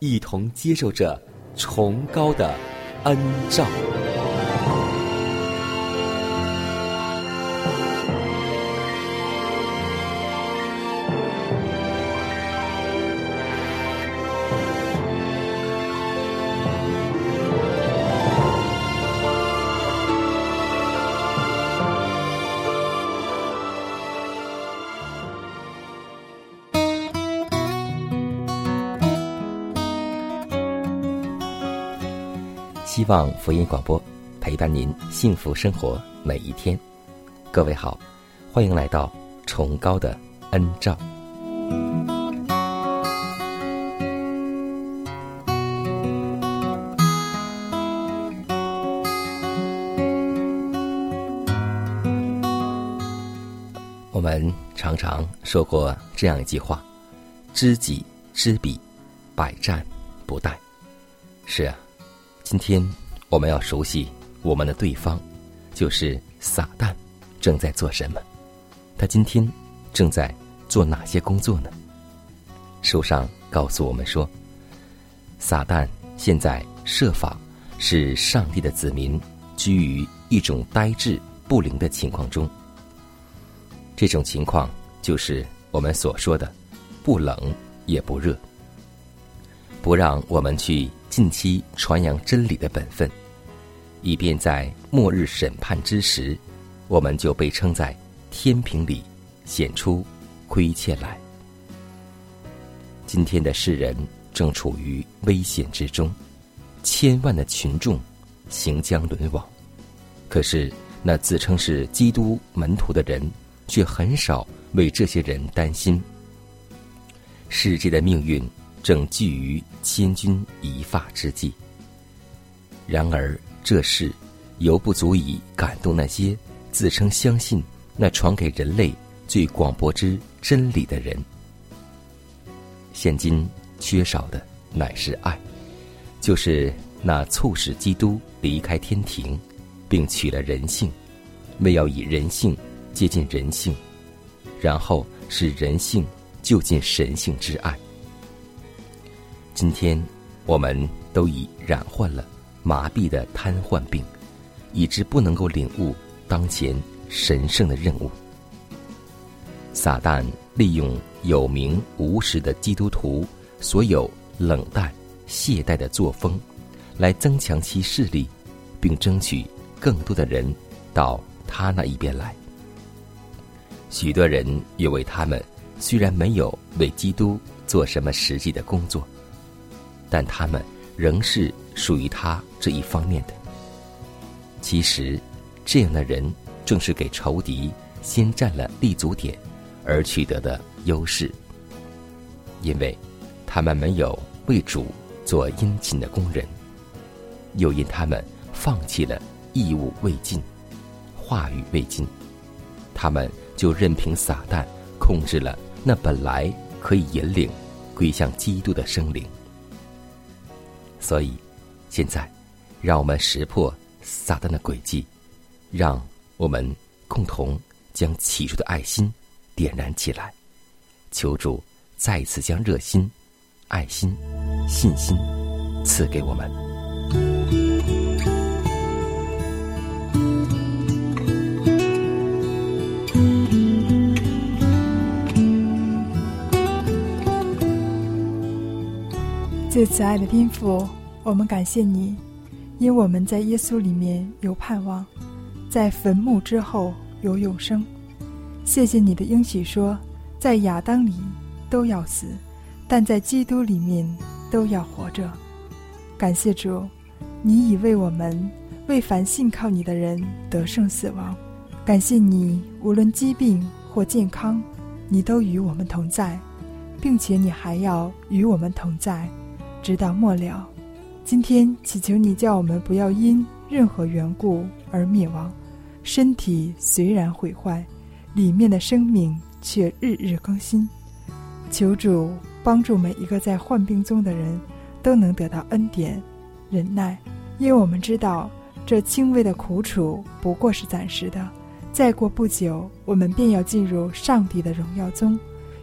一同接受着崇高的恩照。望福音广播陪伴您幸福生活每一天。各位好，欢迎来到崇高的恩照。我们常常说过这样一句话：“知己知彼，百战不殆。”是啊。今天我们要熟悉我们的对方，就是撒旦，正在做什么？他今天正在做哪些工作呢？书上告诉我们说，撒旦现在设法使上帝的子民居于一种呆滞不灵的情况中。这种情况就是我们所说的不冷也不热，不让我们去。近期传扬真理的本分，以便在末日审判之时，我们就被称在天平里显出亏欠来。今天的世人正处于危险之中，千万的群众行将沦亡，可是那自称是基督门徒的人，却很少为这些人担心。世界的命运。正聚于千钧一发之际。然而，这事犹不足以感动那些自称相信那传给人类最广博之真理的人。现今缺少的乃是爱，就是那促使基督离开天庭，并取了人性，为要以人性接近人性，然后使人性就近神性之爱。今天，我们都已染患了麻痹的瘫痪病，以致不能够领悟当前神圣的任务。撒旦利用有名无实的基督徒所有冷淡懈怠的作风，来增强其势力，并争取更多的人到他那一边来。许多人也为他们虽然没有为基督做什么实际的工作。但他们仍是属于他这一方面的。其实，这样的人正是给仇敌先占了立足点而取得的优势，因为他们没有为主做殷勤的工人，又因他们放弃了义务未尽、话语未尽，他们就任凭撒旦控制了那本来可以引领归向基督的生灵。所以，现在，让我们识破撒旦的诡计，让我们共同将起初的爱心点燃起来，求主再一次将热心、爱心、信心赐给我们。最慈爱的天父，我们感谢你，因我们在耶稣里面有盼望，在坟墓之后有永生。谢谢你的应许说，在亚当里都要死，但在基督里面都要活着。感谢主，你已为我们为凡信靠你的人得胜死亡。感谢你，无论疾病或健康，你都与我们同在，并且你还要与我们同在。直到末了，今天祈求你叫我们不要因任何缘故而灭亡。身体虽然毁坏，里面的生命却日日更新。求主帮助每一个在患病中的人，都能得到恩典、忍耐，因为我们知道这轻微的苦楚不过是暂时的。再过不久，我们便要进入上帝的荣耀中，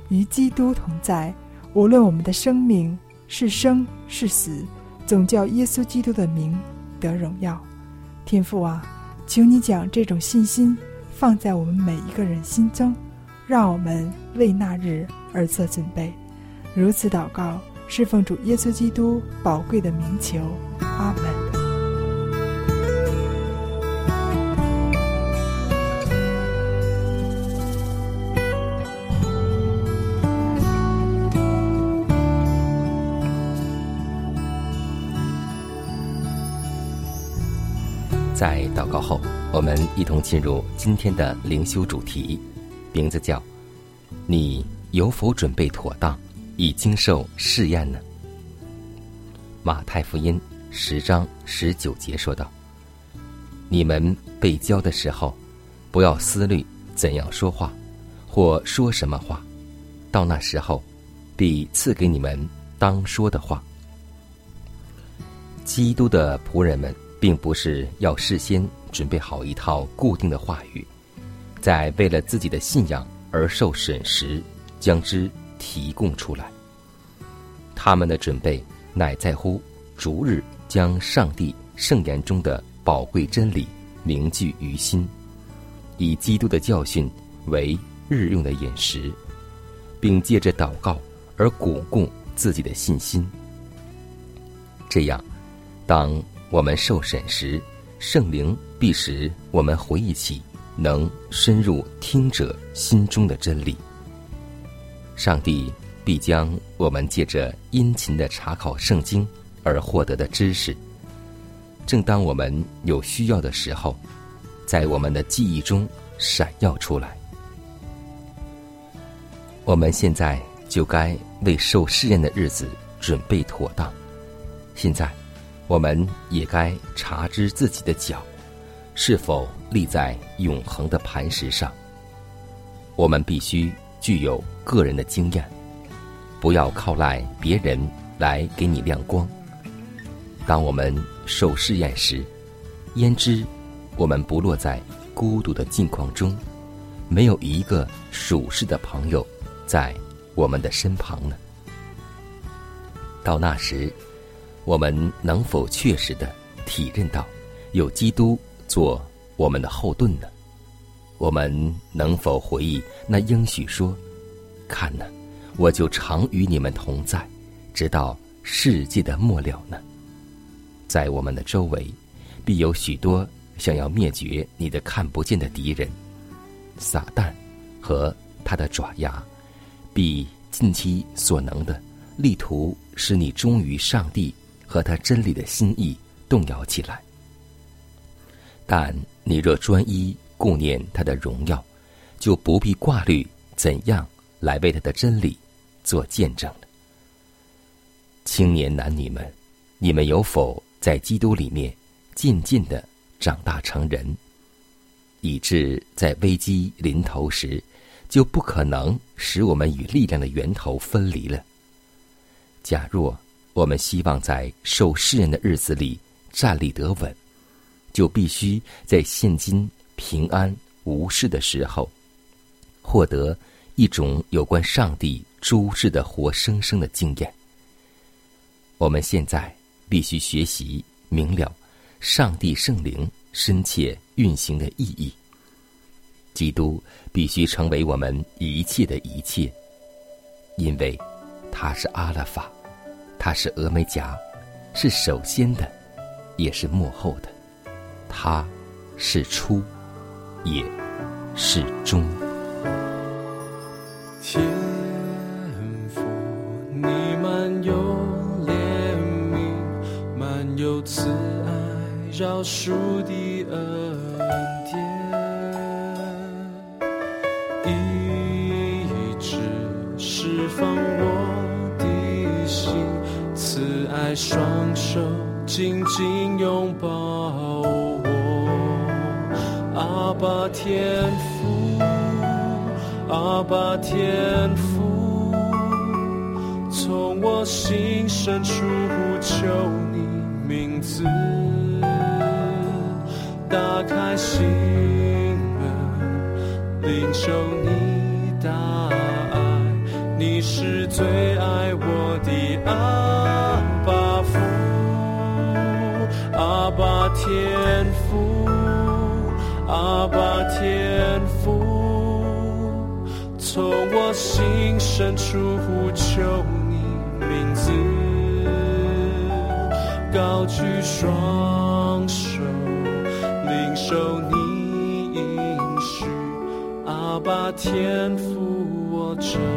与基督同在。无论我们的生命。是生是死，总叫耶稣基督的名得荣耀。天父啊，请你将这种信心放在我们每一个人心中，让我们为那日而做准备。如此祷告，侍奉主耶稣基督宝贵的名求。阿门。祷后，我们一同进入今天的灵修主题，名字叫“你有否准备妥当，以经受试验呢？”马太福音十章十九节说道：“你们被教的时候，不要思虑怎样说话，或说什么话，到那时候，必赐给你们当说的话。”基督的仆人们。并不是要事先准备好一套固定的话语，在为了自己的信仰而受审时，将之提供出来。他们的准备乃在乎逐日将上帝圣言中的宝贵真理铭记于心，以基督的教训为日用的饮食，并借着祷告而巩固自己的信心。这样，当。我们受审时，圣灵必使我们回忆起能深入听者心中的真理。上帝必将我们借着殷勤的查考圣经而获得的知识，正当我们有需要的时候，在我们的记忆中闪耀出来。我们现在就该为受试验的日子准备妥当。现在。我们也该查知自己的脚是否立在永恒的磐石上。我们必须具有个人的经验，不要靠赖别人来给你亮光。当我们受试验时，焉知我们不落在孤独的境况中，没有一个属世的朋友在我们的身旁呢？到那时。我们能否确实的体认到有基督做我们的后盾呢？我们能否回忆那应许说：“看呢，我就常与你们同在，直到世界的末了呢？”在我们的周围，必有许多想要灭绝你的看不见的敌人——撒旦和他的爪牙，必尽其所能的力图使你忠于上帝。和他真理的心意动摇起来，但你若专一顾念他的荣耀，就不必挂虑怎样来为他的真理做见证了。青年男女们，你们有否在基督里面渐渐的长大成人，以致在危机临头时，就不可能使我们与力量的源头分离了？假若。我们希望在受试验的日子里站立得稳，就必须在现今平安无事的时候，获得一种有关上帝诸事的活生生的经验。我们现在必须学习明了上帝圣灵深切运行的意义。基督必须成为我们一切的一切，因为他是阿拉法。他是峨眉夹，是首先的，也是幕后的。他是初，也是终。天父，你满有怜悯，满有慈爱，饶恕的恩双手紧紧拥抱我，阿爸天父。阿爸天父，从我心深处呼求你名字，打开心门，领受你大爱，你是最爱我的阿从我心深处呼求你名字，高举双手，领受你应许，阿爸天父，我真。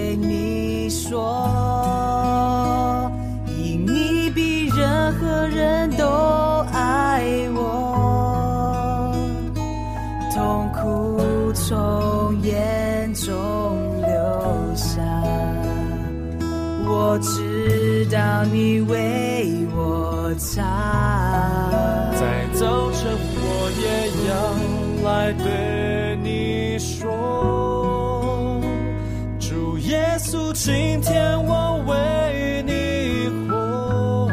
说，因你比任何人都爱我，痛苦从眼中流下，我知道你为我擦。在早晨，我也要来对你说。稣，今天我为你活，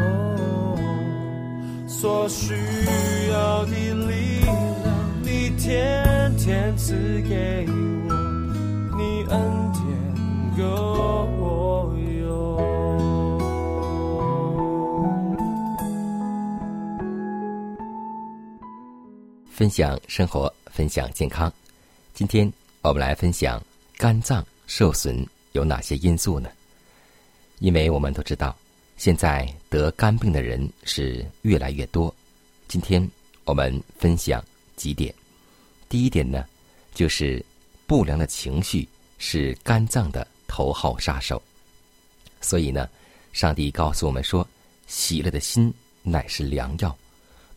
所需要的力量，你天天赐给我，你恩典够我用。分享生活，分享健康。今天我们来分享肝脏受损。有哪些因素呢？因为我们都知道，现在得肝病的人是越来越多。今天我们分享几点。第一点呢，就是不良的情绪是肝脏的头号杀手。所以呢，上帝告诉我们说：“喜乐的心乃是良药。”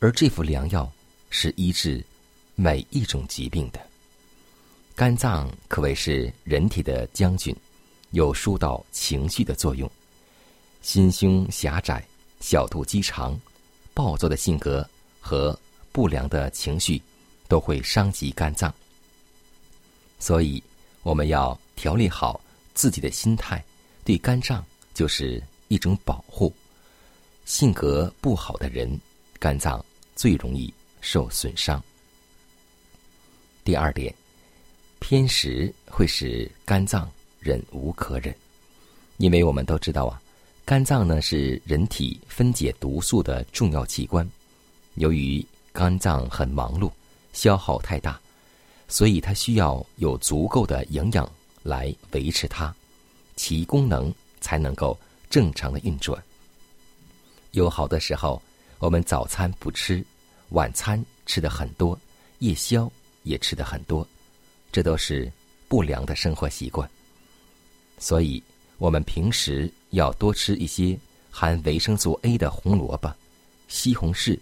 而这副良药是医治每一种疾病的。肝脏可谓是人体的将军。有疏导情绪的作用，心胸狭窄、小肚鸡肠、暴躁的性格和不良的情绪，都会伤及肝脏。所以，我们要调理好自己的心态，对肝脏就是一种保护。性格不好的人，肝脏最容易受损伤。第二点，偏食会使肝脏。忍无可忍，因为我们都知道啊，肝脏呢是人体分解毒素的重要器官。由于肝脏很忙碌，消耗太大，所以它需要有足够的营养来维持它，其功能才能够正常的运转。有好的时候，我们早餐不吃，晚餐吃的很多，夜宵也吃的很多，这都是不良的生活习惯。所以，我们平时要多吃一些含维生素 A 的红萝卜、西红柿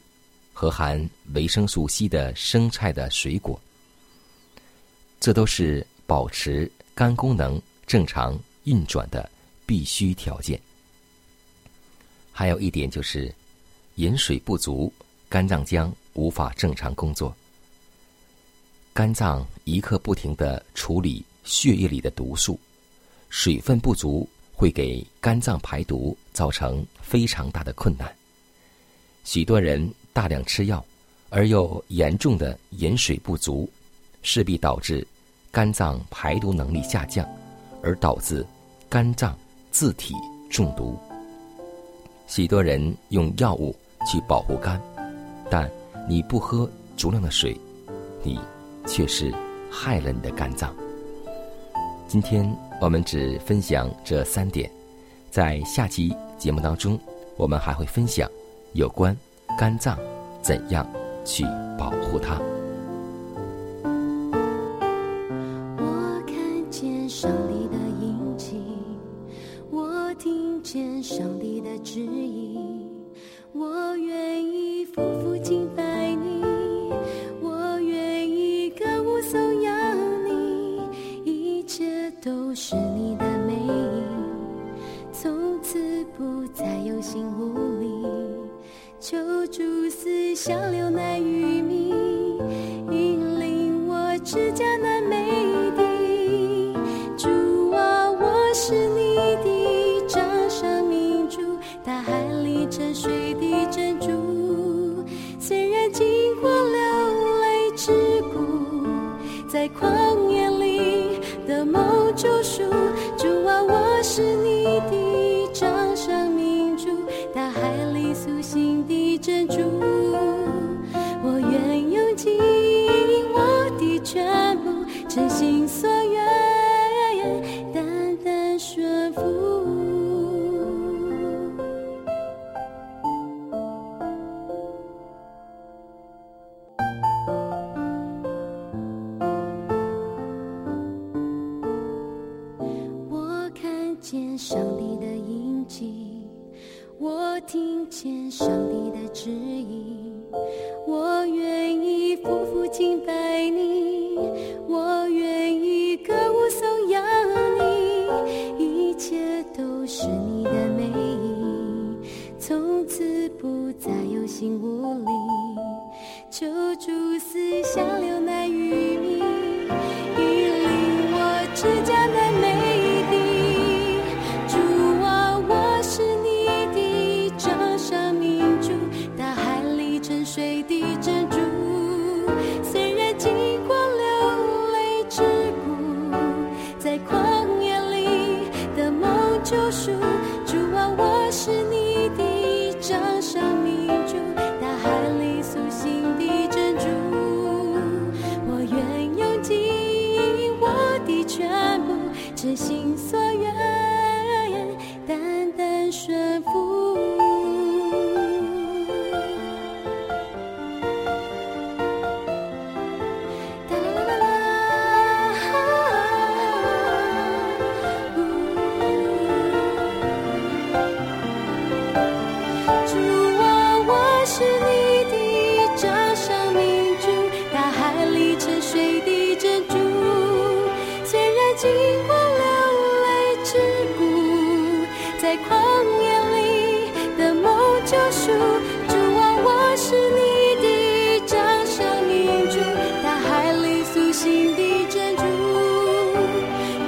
和含维生素 C 的生菜的水果。这都是保持肝功能正常运转的必须条件。还有一点就是，饮水不足，肝脏将无法正常工作。肝脏一刻不停的处理血液里的毒素，水分不足会给肝脏排毒造成非常大的困难。许多人大量吃药，而又严重的饮水不足，势必导致肝脏排毒能力下降，而导致肝脏自体中毒。许多人用药物去保护肝，但你不喝足量的水，你却是害了你的肝脏。今天我们只分享这三点，在下期节目当中，我们还会分享有关肝脏怎样去保护它。心无力，求主思想留难于上帝的印记，我听见上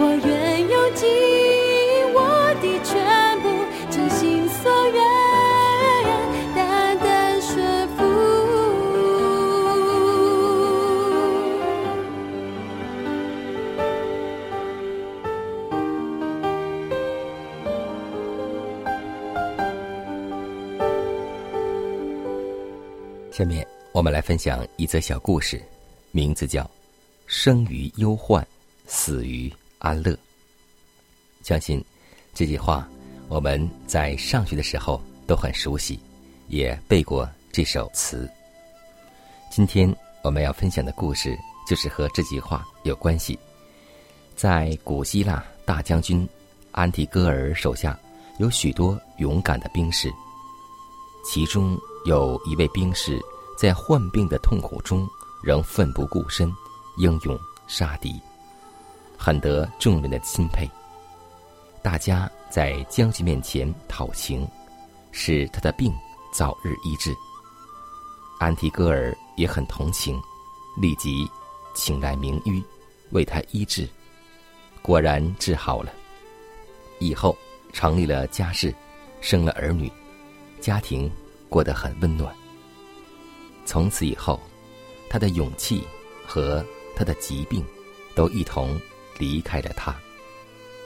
我愿用尽我的全部，真心所愿，单单顺服。下面我们来分享一则小故事，名字叫《生于忧患，死于安乐》。相信这句话我们在上学的时候都很熟悉，也背过这首词。今天我们要分享的故事就是和这句话有关系。在古希腊大将军安提戈尔手下有许多勇敢的兵士，其中有一位兵士在患病的痛苦中仍奋不顾身，英勇杀敌，很得众人的钦佩。大家在将军面前讨情，使他的病早日医治。安提戈尔也很同情，立即请来名医为他医治。果然治好了。以后成立了家室，生了儿女，家庭过得很温暖。从此以后，他的勇气和他的疾病都一同离开了他。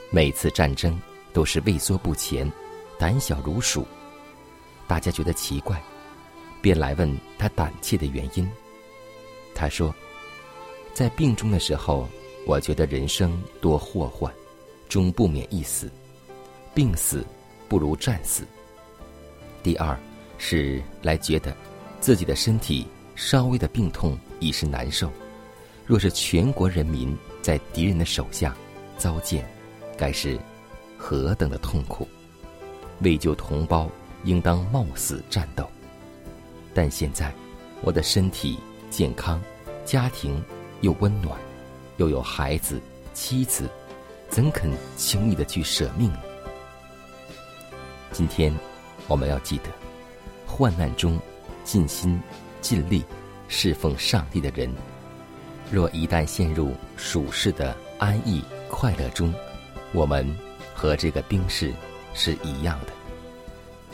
每次战争都是畏缩不前，胆小如鼠。大家觉得奇怪，便来问他胆怯的原因。他说：“在病中的时候，我觉得人生多祸患，终不免一死。病死不如战死。第二是来觉得自己的身体稍微的病痛已是难受。若是全国人民在敌人的手下遭践，该是何等的痛苦！为救同胞。”应当冒死战斗，但现在我的身体健康，家庭又温暖，又有孩子妻子，怎肯轻易的去舍命呢？今天我们要记得，患难中尽心尽力侍奉上帝的人，若一旦陷入属世的安逸快乐中，我们和这个兵士是一样的。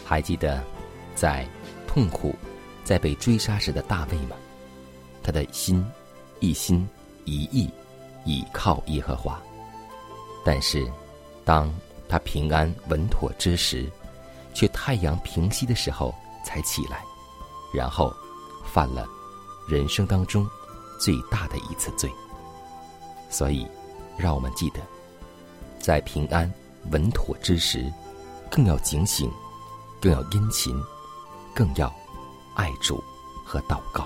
还记得，在痛苦、在被追杀时的大卫吗？他的心一心一意倚靠耶和华。但是，当他平安稳妥之时，却太阳平息的时候才起来，然后犯了人生当中最大的一次罪。所以，让我们记得，在平安稳妥之时，更要警醒。更要殷勤，更要爱主和祷告。